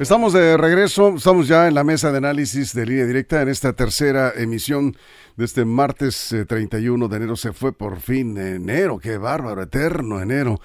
Estamos de regreso, estamos ya en la mesa de análisis de línea directa en esta tercera emisión de este martes 31 eh, de enero. Se fue por fin enero, qué bárbaro, eterno enero.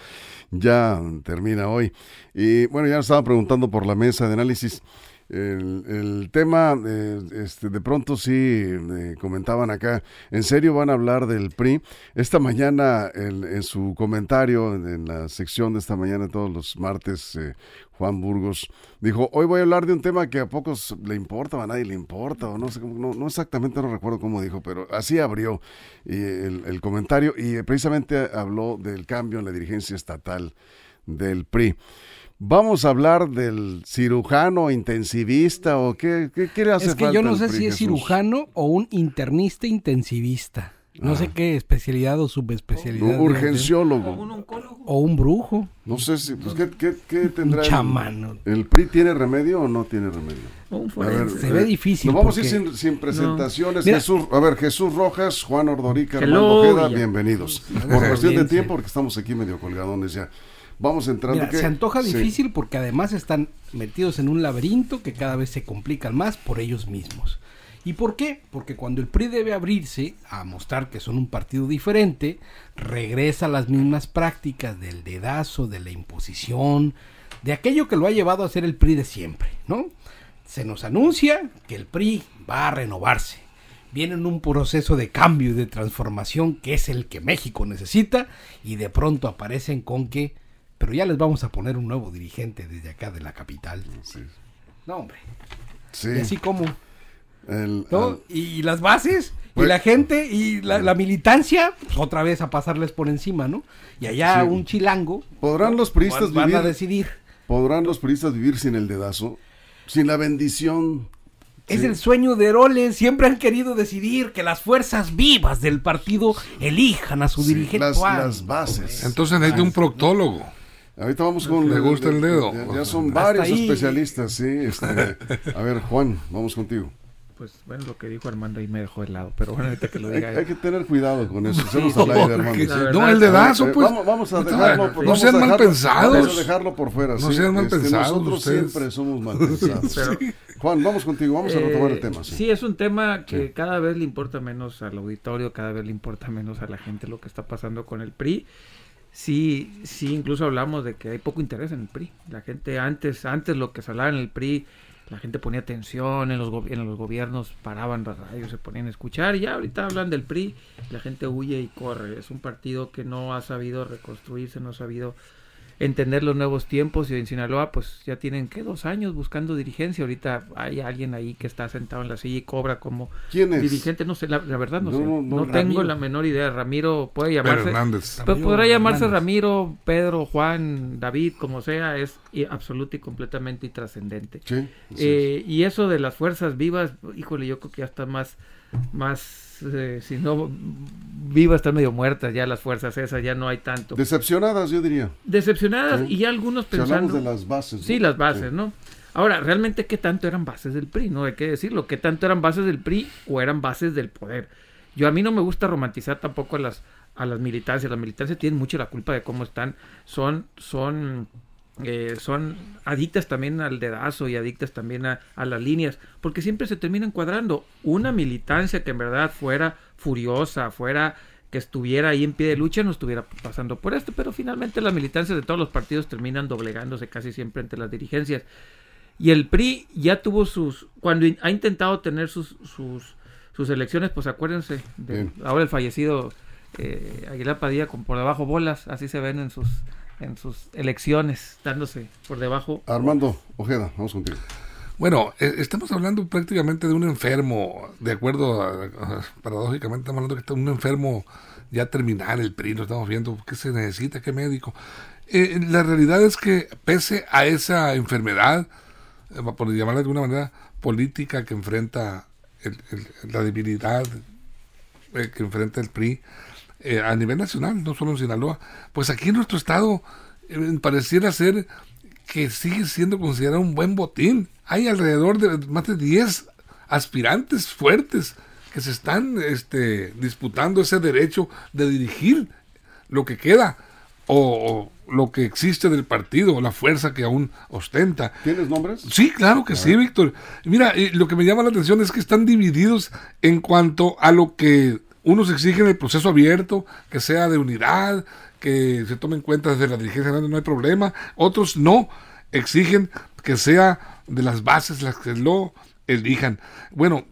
Ya termina hoy. Y bueno, ya nos estaban preguntando por la mesa de análisis. El, tema, eh, este, de pronto sí eh, comentaban acá, ¿en serio van a hablar del PRI? Esta mañana, en su comentario, en, la sección de esta mañana, todos los martes, eh, Juan Burgos dijo, hoy voy a hablar de un tema que a pocos le importa, a nadie le importa, o no sé, no, no exactamente, no recuerdo cómo dijo, pero así abrió el, el comentario y precisamente habló del cambio en la dirigencia estatal del PRI. Vamos a hablar del cirujano intensivista o qué, qué, le hace Es que yo no sé si es cirujano o un internista intensivista. No sé ah. qué especialidad o subespecialidad. Un urgenciólogo. O un oncólogo. O un brujo. No sé si, pues, ¿qué, qué, qué tendrá? Un chamán. El, PRI tiene remedio o no tiene remedio? se ve eh, difícil. Nos vamos a ir sin, presentaciones. Jesús, a ver, Jesús Rojas, Juan Ordorica, Armando Ojeda, bienvenidos. Por cuestión de tiempo, porque estamos aquí medio colgadones ya. Vamos entrando. se antoja difícil porque además están metidos en un laberinto que cada vez se complican más por ellos mismos. ¿Y por qué? Porque cuando el PRI debe abrirse a mostrar que son un partido diferente, regresa a las mismas prácticas del dedazo, de la imposición, de aquello que lo ha llevado a ser el PRI de siempre, ¿no? Se nos anuncia que el PRI va a renovarse. Viene en un proceso de cambio y de transformación que es el que México necesita y de pronto aparecen con que pero ya les vamos a poner un nuevo dirigente desde acá de la capital. No, hombre. Sí. Y así como. Y las bases, y pues la gente, y la, militancia, pues otra vez a pasarles por encima, ¿no? Y allá un chilango. ¿Podrán los puristas van a decidir? ¿Podrán los puristas vivir sin el dedazo? Sin la bendición es el sueño de Heroles. Siempre han querido decidir que las fuerzas vivas del partido elijan a su dirigente. Las, las bases. Entonces necesita un proctólogo. Ahorita vamos con... Le gusta el dedo. Ya, son varios especialistas, sí. Este, a ver, Juan, vamos contigo. Pues bueno, lo que dijo Armando ahí me dejó de lado, pero bueno, ahorita que lo diga. Hay, que tener cuidado con eso. Sí, no, Armando. no, el dedazo, pues. Vamos, a dejarlo. No, no sean mal pensados. Vamos a dejarlo por fuera. No sean mal este, pensados. Nosotros siempre somos mal pensados. Juan, vamos contigo, vamos a retomar el tema. Sí, es un tema que cada vez le importa menos al auditorio, cada vez le importa menos a la gente lo que está pasando con el PRI sí, sí, incluso hablamos de que hay poco interés en el PRI. La gente antes, antes lo que se en el PRI, la gente ponía atención, en los, en los gobiernos paraban las radios, se ponían a escuchar, y ya ahorita hablan del PRI, la gente huye y corre. Es un partido que no ha sabido reconstruirse, no ha sabido entender los nuevos tiempos y en Sinaloa pues ya tienen que dos años buscando dirigencia. Ahorita hay alguien ahí que está sentado en la silla y cobra como dirigente. No sé la, verdad no, sé. no, tengo la menor idea. Ramiro puede llamarse. Hernández. podrá llamarse Ramiro Pedro Juan David como sea. Es absoluto y completamente intrascendente. Eh, y eso de las fuerzas vivas híjole yo creo que ya está más más eh, si no viva están medio muertas ya las fuerzas esas, ya no hay tanto. Decepcionadas, yo diría. Decepcionadas y ya algunos pensando... de las bases. Sí, las bases, ¿no? Ahora, realmente, ¿qué tanto eran bases del PRI? No hay que decirlo. ¿Qué tanto eran bases del PRI o eran bases del poder? Yo a mí no me gusta romantizar tampoco a las, a las militancias. Las militancias tienen mucho la culpa de cómo están. Son, son eh, son adictas también al dedazo y adictas también a, las líneas, porque siempre se terminan cuadrando. Una militancia que en verdad fuera furiosa, fuera que estuviera ahí en pie de lucha, no estuviera pasando por esto, pero finalmente las militancias de todos los partidos terminan doblegándose casi siempre entre las dirigencias. Y el PRI ya tuvo sus, cuando ha intentado tener sus, sus, sus elecciones, pues acuérdense, de, ahora el fallecido eh, Aguilar Padilla con por debajo bolas, así se ven en sus en sus elecciones, dándose por debajo. Armando Ojeda, vamos contigo. Bueno, eh, estamos hablando prácticamente de un enfermo, de acuerdo, a, paradójicamente estamos hablando de un enfermo ya terminar el PRI, lo estamos viendo, ¿qué se necesita? ¿Qué médico? Eh, la realidad es que pese a esa enfermedad, eh, por llamarla de alguna manera, política que enfrenta la debilidad eh, que enfrenta el PRI a nivel nacional, no solo en Sinaloa, pues aquí en nuestro estado pareciera ser que sigue siendo considerado un buen botín. Hay alrededor de más de 10 aspirantes fuertes que se están este, disputando ese derecho de dirigir lo que queda o, lo que existe del partido, la fuerza que aún ostenta. ¿Tienes nombres? Sí, claro que sí, Víctor. Mira, lo que me llama la atención es que están divididos en cuanto a lo que unos exigen el proceso abierto, que sea de unidad, que se tome en cuenta desde la dirigencia, no hay problema. Otros no, exigen que sea de las bases las que lo elijan. Bueno,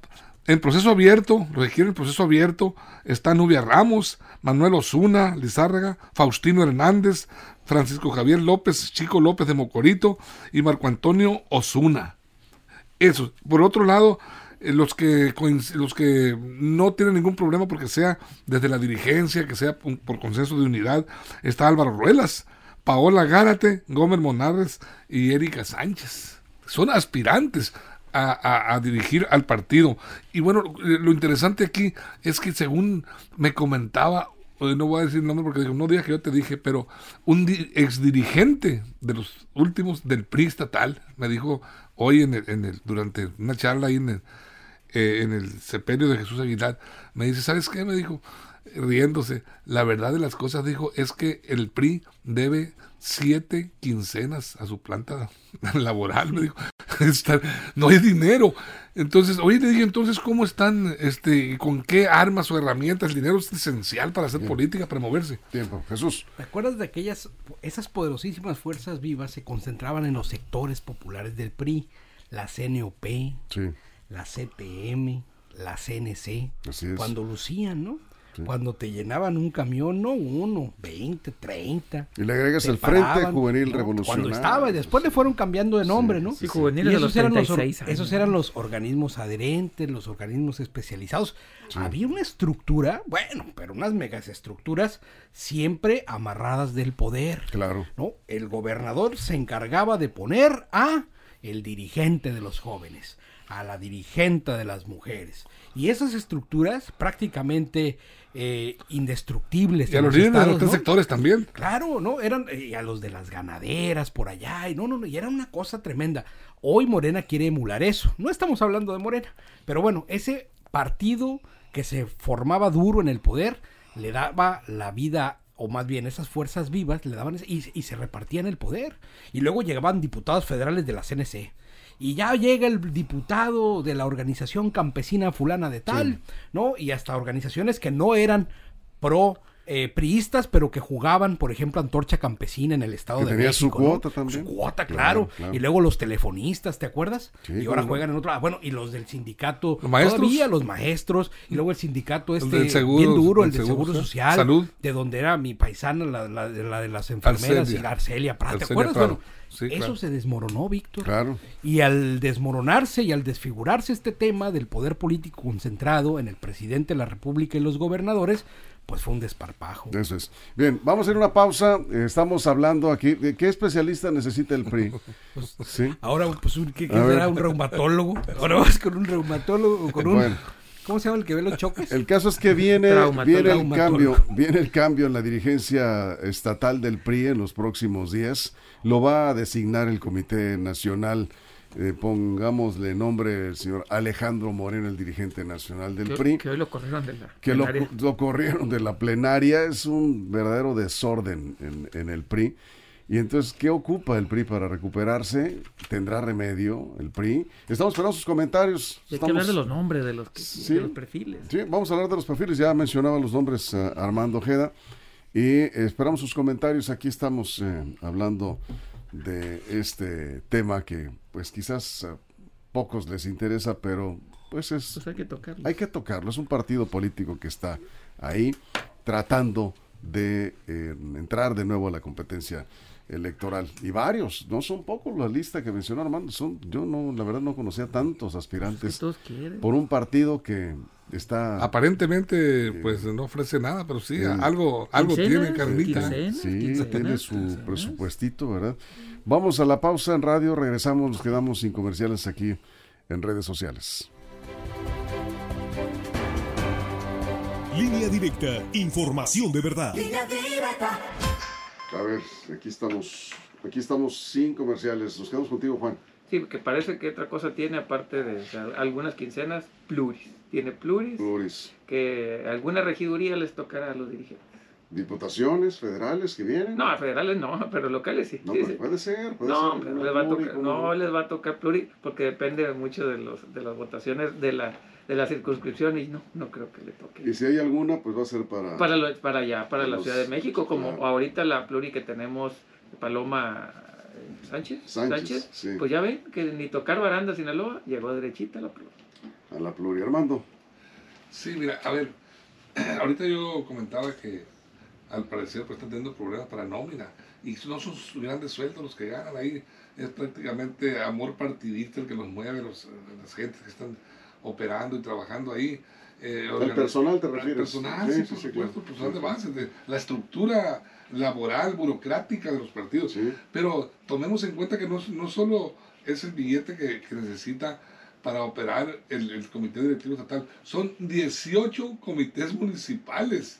en proceso abierto, lo que quiere el proceso abierto, está Nubia Ramos, Manuel Osuna, Lizárraga, Faustino Hernández, Francisco Javier López, Chico López de Mocorito y Marco Antonio Osuna. Eso. Por otro lado, los que, los que no tienen ningún problema porque sea desde la dirigencia, que sea por consenso de unidad, está Álvaro Ruelas, Paola Gárate, Gómez Monarres y Erika Sánchez. Son aspirantes a, dirigir al partido. Y bueno, lo interesante aquí es que según me comentaba, eh, no voy a decir el nombre porque no diga que yo te dije, pero un ex dirigente de los últimos del PRI estatal me dijo hoy en el, en el durante una charla ahí en el, eh, en el sepelio de Jesús Aguilar, me dice, ¿sabes qué? Me dijo, riéndose, la verdad de las cosas dijo es que el PRI debe siete quincenas a su planta laboral, me dijo, no hay dinero. Entonces, oye, le dije, entonces, ¿cómo están, este, con qué armas o herramientas? El dinero es esencial para hacer política, para moverse. Tiempo, Jesús. ¿Te acuerdas de aquellas, esas poderosísimas fuerzas vivas se concentraban en los sectores populares del PRI? La CNOP, la CPM, la CNC, cuando lucían, ¿no? Cuando te llenaban un camión, no uno, 20, 30. Y le agregas el Frente Juvenil Revolucionario. Cuando estaba, y después le fueron cambiando de nombre, ¿no? Sí, juvenil de los eran los, Esos eran los organismos adherentes, los organismos especializados. Había una estructura, bueno, pero unas megas estructuras siempre amarradas del poder. Claro. ¿no? El gobernador se encargaba de poner a el dirigente de los jóvenes, a la dirigente de las mujeres. Y esas estructuras prácticamente eh, indestructibles. Y a los líderes de los tres sectores también. Claro, ¿no? Eran eh, a los de las ganaderas por allá, y no, no, no, y era una cosa tremenda. Hoy Morena quiere emular eso. No estamos hablando de Morena, pero bueno, ese partido que se formaba duro en el poder le daba la vida o más bien esas fuerzas vivas le daban y, y se repartían el poder. Y luego llegaban diputados federales de la CNC y ya llega el diputado de la organización campesina fulana de tal, ¿no? Y hasta organizaciones que no eran pro eh, priistas, pero que jugaban, por ejemplo, Antorcha Campesina en el Estado de tenía México. su cuota también. Su cuota, claro. Y luego los telefonistas, ¿te acuerdas? y ahora juegan en otro. Ah, bueno, y los del sindicato. ¿Los maestros? Todavía los maestros. Y luego el sindicato este bien duro, el, del Seguro, Social. Salud. De donde era mi paisana, la, la, de las enfermeras, y la Arcelia ¿Te acuerdas? Bueno, eso se desmoronó, Víctor. Claro. Y al desmoronarse y al desfigurarse este tema del poder político concentrado en el presidente de la República y los gobernadores, pues fue un desparpajo. Eso es. Bien, vamos a ir a una pausa. Estamos hablando aquí. ¿De qué especialista necesita el PRI? Pues, ¿Sí? Ahora, pues, ¿qué, será? ¿Un reumatólogo? Ahora vas con un reumatólogo, con un... ¿Cómo se llama el que ve los choques? El caso es que viene, viene el cambio, viene el cambio en la dirigencia estatal del PRI en los próximos días. Lo va a designar el Comité Nacional. Eh, pongámosle nombre el señor Alejandro Moreno, el dirigente nacional del PRI. Que hoy lo corrieron de la que lo, corrieron de la plenaria. Es un verdadero desorden en, en el PRI. Y entonces, ¿qué ocupa el PRI para recuperarse? ¿Tendrá remedio el PRI? Estamos esperando sus comentarios. Hay que hablar de los nombres, de los, perfiles. Sí, vamos a hablar de los perfiles. Ya mencionaba los nombres eh, Armando Ojeda. Y esperamos sus comentarios. Aquí estamos eh, hablando de este tema que pues quizás a pocos les interesa, pero pues es... Pues hay que tocarlo. Hay que tocarlo. Es un partido político que está ahí tratando de eh, entrar de nuevo a la competencia electoral. Y varios, no son pocos la lista que mencionó Armando, son, yo no, la verdad no conocía tantos aspirantes por un partido que está... Aparentemente, pues no ofrece nada, pero sí, algo, algo tiene Carlita. Sí, tiene su presupuestito, ¿verdad? Vamos a la pausa en radio, regresamos, nos quedamos sin comerciales aquí en redes sociales. Línea directa, información de verdad. A ver, aquí estamos, aquí estamos sin comerciales. Nos quedamos contigo, Juan. Sí, que parece que otra cosa tiene, aparte de algunas quincenas, pluris. Tiene pluris. Pluris. Que alguna regiduría les tocará a los dirigentes. ¿Diputaciones federales que vienen? No, federales no, pero locales sí. No, puede ser, puede no, ser. les va a tocar, no les va a tocar pluris porque depende mucho de, los, de las votaciones de la de la circunscripción y no, no creo que le toque. Y si hay alguna, pues va a ser para... Para, para allá, para la Ciudad de México, como ahorita la pluri que tenemos, Paloma eh, Sánchez, Sánchez, pues ya ven que ni tocar Baranda, Sinaloa, llegó derechita a la pluri. A la pluri, Armando. Sí, mira, a ver, ahorita yo comentaba que al parecer pues están teniendo problemas para nómina y no son sus grandes sueldos los que ganan ahí, es prácticamente amor partidista el que los mueve, los, las gentes que están operando y trabajando ahí. Eh, el personal te refieres. El personal, sí, por supuesto, el personal de base, de la estructura laboral, burocrática de los partidos. Pero tomemos en cuenta que no, no solo es el billete que, que necesita para operar el, el, comité directivo estatal, son 18 comités municipales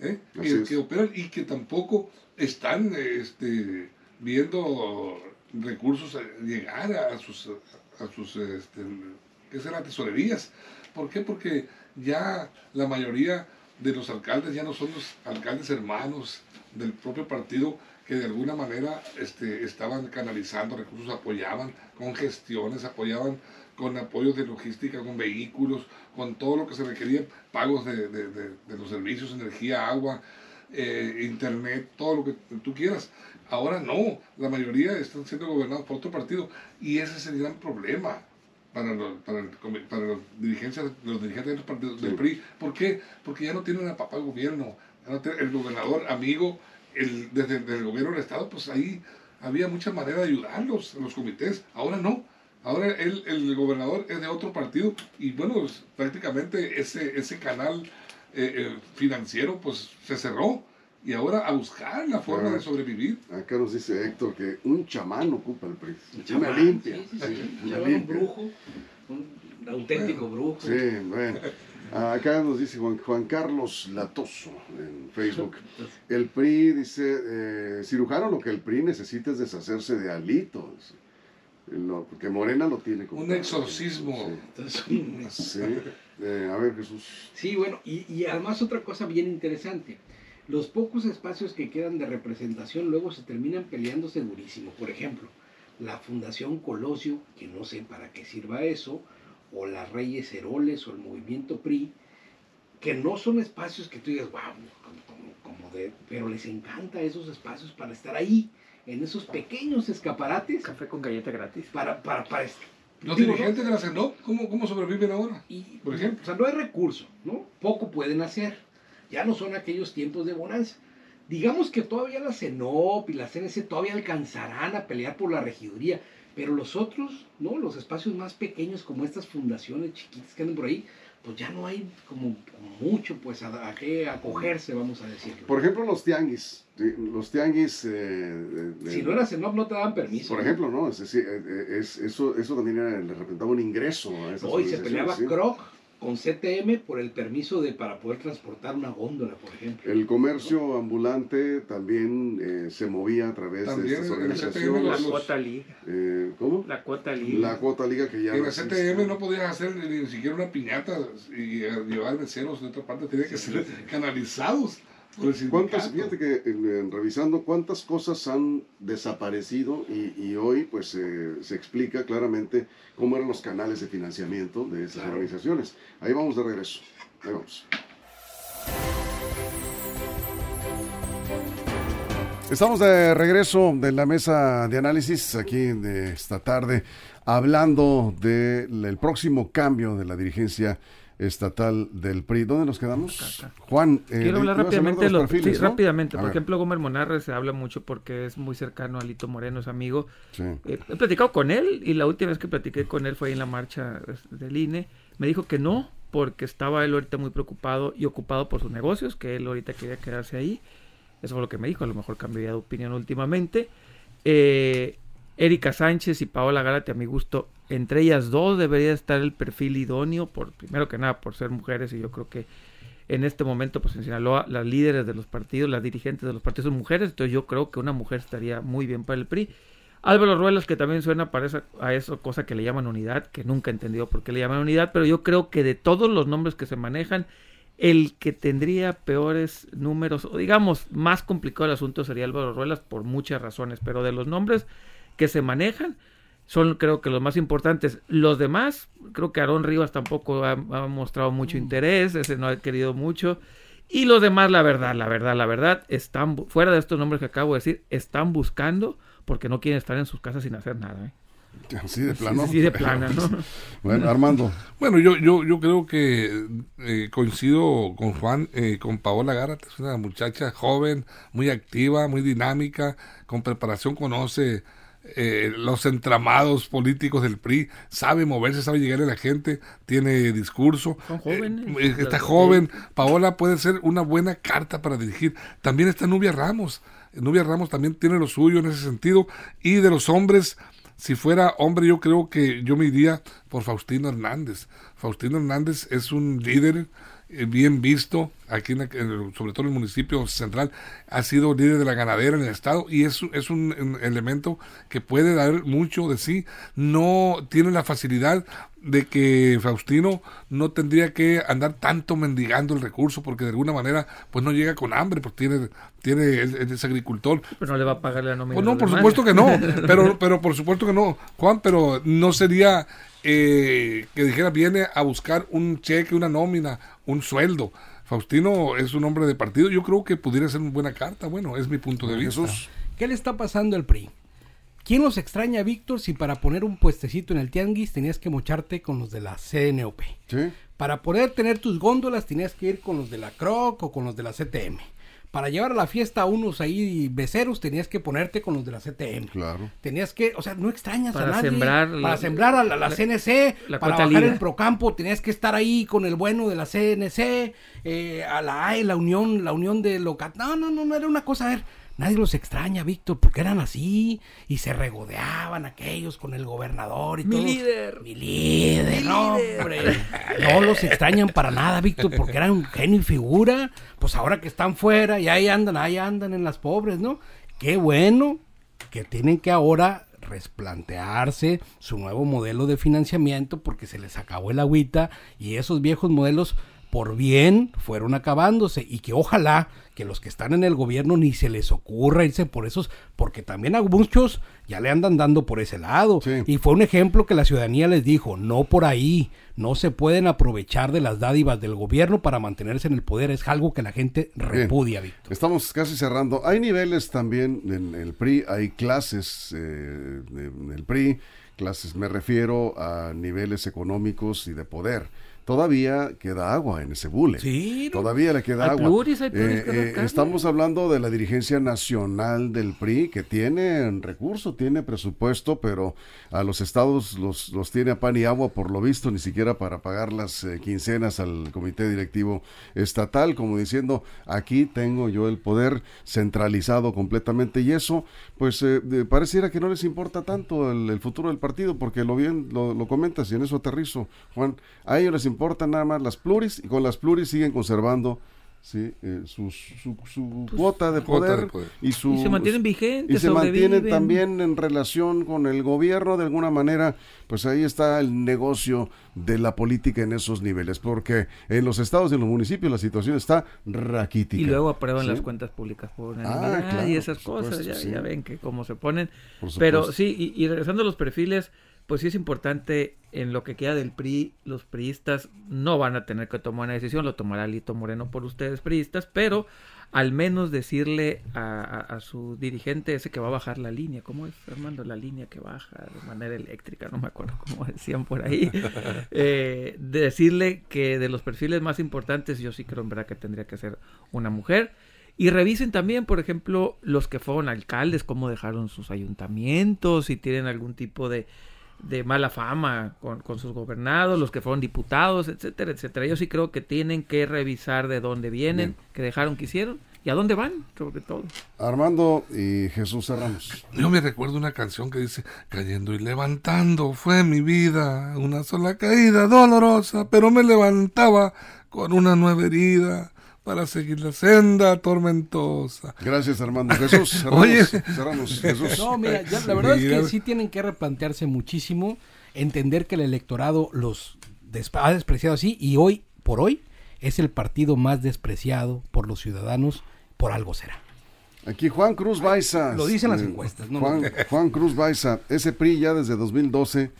¿eh? que, que, operan y que tampoco están este, viendo recursos llegar a sus, a sus este, que serán tesorerías. ¿Por qué? Porque ya la mayoría de los alcaldes ya no son los alcaldes hermanos del propio partido que de alguna manera este, estaban canalizando recursos, apoyaban con gestiones, apoyaban con apoyos de logística, con vehículos, con todo lo que se requería, pagos de, los servicios, energía, agua, eh, internet, todo lo que tú quieras. Ahora no, la mayoría están siendo gobernados por otro partido y ese es el gran problema para los, para, para los dirigentes, los dirigentes de los partidos del PRI. ¿Por qué? Porque ya no tienen a papá el gobierno, el gobernador amigo, el, desde, el gobierno del Estado, pues ahí había mucha manera de ayudarlos, los comités. Ahora no. Ahora el, el gobernador es de otro partido y bueno, pues, prácticamente ese, ese canal eh, eh, financiero pues se cerró y ahora a buscar la forma de sobrevivir. Acá nos dice Héctor que un chamán ocupa el PRI. Una limpia. un brujo, un auténtico brujo. Sí, bueno. Acá nos dice Juan, Juan, Carlos Latoso en Facebook. El PRI dice, eh, cirujano, lo que el PRI necesita es deshacerse de alitos. porque Morena lo tiene como... Un exorcismo. Sí. Eh, a ver, Jesús. Sí, bueno, y, y además otra cosa bien interesante los pocos espacios que quedan de representación luego se terminan peleándose durísimo. Por ejemplo, la Fundación Colosio, que no sé para qué sirva eso, o las Reyes Heroles o el Movimiento PRI, que no son espacios que tú digas, wow, como, de, pero les encanta esos espacios para estar ahí, en esos pequeños escaparates. Café con galleta gratis. Para, para, para los dirigentes de la CENOP, ¿cómo, ¿cómo sobreviven ahora? Y, por ejemplo. O sea, no hay recurso, ¿no? Poco pueden hacer. Ya no son aquellos tiempos de bonanza. Digamos que todavía la CENOP y la CNC todavía alcanzarán a pelear por la regiduría, pero los otros, ¿no? Los espacios más pequeños como estas fundaciones chiquitas que andan por ahí, pues ya no hay como, mucho pues a, qué acogerse, vamos a decir. Por ejemplo, los tianguis. Los tianguis... Eh, si no era CENOP no te dan permiso. Por ejemplo, ¿no? Es, eso, eso también le representaba un ingreso a esas Hoy se peleaba Croc con CTM por el permiso de para poder transportar una góndola, por ejemplo. El comercio ambulante también eh, se movía a través de estas organizaciones. La cuota liga. Eh, ¿Cómo? La cuota liga. La cuota liga que ya. En la CTM no podías hacer ni, siquiera una piñata y llevar meseros de otra parte, tenía que ser canalizados. ¿Cuántas, fíjate que revisando cuántas cosas han desaparecido y, hoy pues se explica claramente cómo eran los canales de financiamiento de esas organizaciones. Ahí vamos de regreso. Ahí vamos. Estamos de regreso de la mesa de análisis aquí de esta tarde, hablando del próximo cambio de la dirigencia estatal del PRI. ¿Dónde nos quedamos? Juan, eh, quiero hablar rápidamente. sí, rápidamente. Por ejemplo, Gómez Monarre se habla mucho porque es muy cercano a Lito Moreno, es amigo. Eh, he platicado con él y la última vez que platiqué con él fue en la marcha del INE. Me dijo que no, porque estaba él ahorita muy preocupado y ocupado por sus negocios, que él ahorita quería quedarse ahí. Eso fue lo que me dijo. A lo mejor cambiaría de opinión últimamente. Eh, Erika Sánchez y Paola Gárate, a mi gusto, entre ellas dos debería estar el perfil idóneo, por primero que nada por ser mujeres y yo creo que en este momento pues en Sinaloa las líderes de los partidos, las dirigentes de los partidos son mujeres, entonces yo creo que una mujer estaría muy bien para el PRI. Álvaro Ruelas que también suena para a eso cosa que le llaman unidad, que nunca he entendido por qué le llaman unidad, pero yo creo que de todos los nombres que se manejan, el que tendría peores números, o digamos, más complicado el asunto sería Álvaro Ruelas por muchas razones, pero de los nombres que se manejan, son creo que los más importantes. Los demás, creo que Aarón Rivas tampoco ha, mostrado mucho mm. interés, ese no ha querido mucho. Y los demás, la verdad, la verdad, la verdad, están, fuera de estos nombres que acabo de decir, están buscando porque no quieren estar en sus casas sin hacer nada. ¿eh? Así de plano. Así de plano, ¿no? bueno, Armando. Bueno, yo, yo, yo creo que eh, coincido con Juan, eh, con Paola Gárate, es una muchacha joven, muy activa, muy dinámica, con preparación, conoce eh, los entramados políticos del PRI, sabe moverse, sabe llegar a la gente, tiene discurso. Son jóvenes. Eh, está joven. Paola puede ser una buena carta para dirigir. También está Nubia Ramos. Nubia Ramos también tiene lo suyo en ese sentido. Y de los hombres, si fuera hombre, yo creo que yo me iría por Faustino Hernández. Faustino Hernández es un líder eh, bien visto aquí, en, sobre todo en el municipio central, ha sido líder de la ganadera en el estado y es, es un, elemento que puede dar mucho de sí. No tiene la facilidad de que Faustino no tendría que andar tanto mendigando el recurso porque de alguna manera pues no llega con hambre porque tiene tiene es, agricultor pero no le va a pagar la nómina pues no por supuesto que no pero pero por supuesto que no Juan pero no sería eh, que dijera viene a buscar un cheque, una nómina, un sueldo. Faustino es un hombre de partido. Yo creo que pudiera ser una buena carta. Bueno, es mi punto de vista. ¿Qué le está pasando al PRI? ¿Quién los extraña, Víctor, si para poner un puestecito en el tianguis tenías que mocharte con los de la CNOP? Para poder tener tus góndolas tenías que ir con los de la CROC o con los de la CTM para llevar a la fiesta a unos ahí beceros tenías que ponerte con los de la CTM. Claro. Tenías que, o sea, no extrañas para a nadie. Sembrar para sembrar a la, CNC, para bajar el Procampo tenías que estar ahí con el bueno de la CNC, eh, a la AE, la unión, la unión de Locat. No, no, no, no era una cosa, a ver, Nadie los extraña, Víctor, porque eran así y se regodeaban aquellos con el gobernador y Mi líder. Mi líder, no, hombre. No los extrañan para nada, Víctor, porque eran un genio y figura. Pues ahora que están fuera y ahí andan, ahí andan en las pobres, ¿no? Qué bueno que tienen que ahora resplantearse su nuevo modelo de financiamiento porque se les acabó el agüita y esos viejos modelos por bien fueron acabándose y que ojalá que los que están en el gobierno ni se les ocurra irse por esos, porque también a muchos ya le andan dando por ese lado. Y fue un ejemplo que la ciudadanía les dijo, no por ahí, no se pueden aprovechar de las dádivas del gobierno para mantenerse en el poder, es algo que la gente repudia, Víctor. Estamos casi cerrando. Hay niveles también en el PRI, hay clases eh, en el PRI, clases, me refiero a niveles económicos y de poder todavía queda agua en ese bule. Sí. Todavía le queda agua. Eh, eh, estamos hablando de la dirigencia nacional del PRI que tiene recurso, tiene presupuesto, pero a los estados los, los tiene a pan y agua por lo visto, ni siquiera para pagar las eh, quincenas al comité directivo estatal, como diciendo, aquí tengo yo el poder centralizado completamente y eso, pues pareciera que no les importa tanto el, futuro del partido, porque lo bien lo, lo comentas y en eso aterrizo, Juan, a ellos les importa importan nada más las pluris y con las pluris siguen conservando ¿sí? Eh, su, su, cuota, de poder, y su se mantienen vigentes y se mantienen también en relación con el gobierno de alguna manera pues ahí está el negocio de la política en esos niveles porque en los estados y en los municipios la situación está raquítica. Y luego aprueban las cuentas públicas por ah, y esas cosas ya, ya, ven que cómo se ponen. Pero sí y, y regresando a los perfiles pues sí es importante en lo que queda del PRI, los priistas no van a tener que tomar una decisión, lo tomará Lito Moreno por ustedes priistas, pero al menos decirle a, su dirigente ese que va a bajar la línea, ¿cómo es Armando? La línea que baja de manera eléctrica, no me acuerdo cómo decían por ahí, eh, decirle que de los perfiles más importantes yo sí creo en verdad que tendría que ser una mujer. Y revisen también, por ejemplo, los que fueron alcaldes, cómo dejaron sus ayuntamientos, si tienen algún tipo de, de mala fama con, con, sus gobernados, los que fueron diputados, etcétera, etcétera. Yo sí creo que tienen que revisar de dónde vienen, que dejaron que hicieron y a dónde van, sobre todo. Armando y Jesús cerramos. Yo me recuerdo una canción que dice, cayendo y levantando fue mi vida, una sola caída dolorosa, pero me levantaba con una nueva herida para seguir la senda tormentosa. Gracias, Armando. Jesús, cerramos, Oye. cerramos Jesús. No, mira, la verdad es que sí tienen que replantearse muchísimo, entender que el electorado los ha despreciado así y hoy por hoy es el partido más despreciado por los ciudadanos, por algo será. Aquí Juan Cruz Baiza. Lo dicen las eh, encuestas, ¿no? Juan, Juan Cruz Baiza, ese PRI ya desde 2012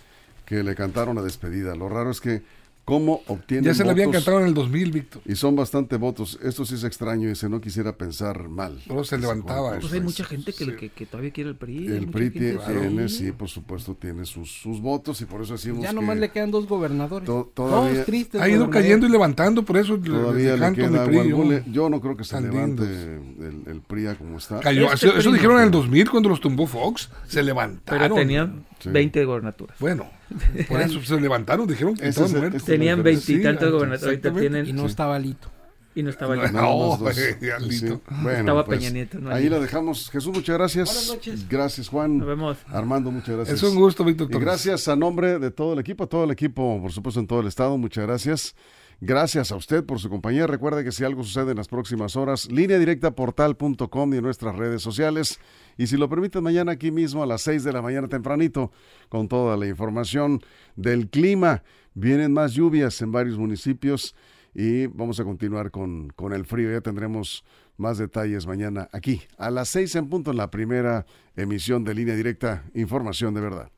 que le cantaron la despedida. Lo raro es que cómo obtienen Ya se le habían cantado en el 2000, Víctor. Y son bastante votos. Esto sí es extraño y se no quisiera pensar mal. Solo se levantaba. Pues hay mucha gente que, que, todavía quiere el PRI. El PRI tiene, sí, por supuesto, tiene sus, sus votos y por eso decimos Ya nomás le quedan dos gobernadores. todavía, ha ido cayendo y levantando, por eso todavía le, queda PRI, yo, no creo que se levante el, el, PRI como está. Cayó, este eso, dijeron en el 2000 cuando los tumbó Fox. Se levantaron. Pero tenían 20 gobernaturas. Bueno, por eso se levantaron, dijeron que estaban muertos. Tenían veintitantos gobernadores, ahorita Y no estaba Lito. Y no estaba Lito. No, Lito. Bueno, estaba pues, Peña Nieto. ahí la dejamos. Jesús, muchas gracias. Buenas noches. Gracias, Juan. Nos vemos. Armando, muchas gracias. Es un gusto, Víctor. Y gracias a nombre de todo el equipo, a todo el equipo, por supuesto, en todo el estado. Muchas gracias. Gracias a usted por su compañía. Recuerde que si algo sucede en las próximas horas, línea directa portal.com y en nuestras redes sociales. Y si lo permiten, mañana aquí mismo a las 6 de la mañana tempranito, con toda la información del clima. Vienen más lluvias en varios municipios y vamos a continuar con, con el frío. Ya tendremos más detalles mañana aquí a las 6 en punto en la primera emisión de línea directa, información de verdad.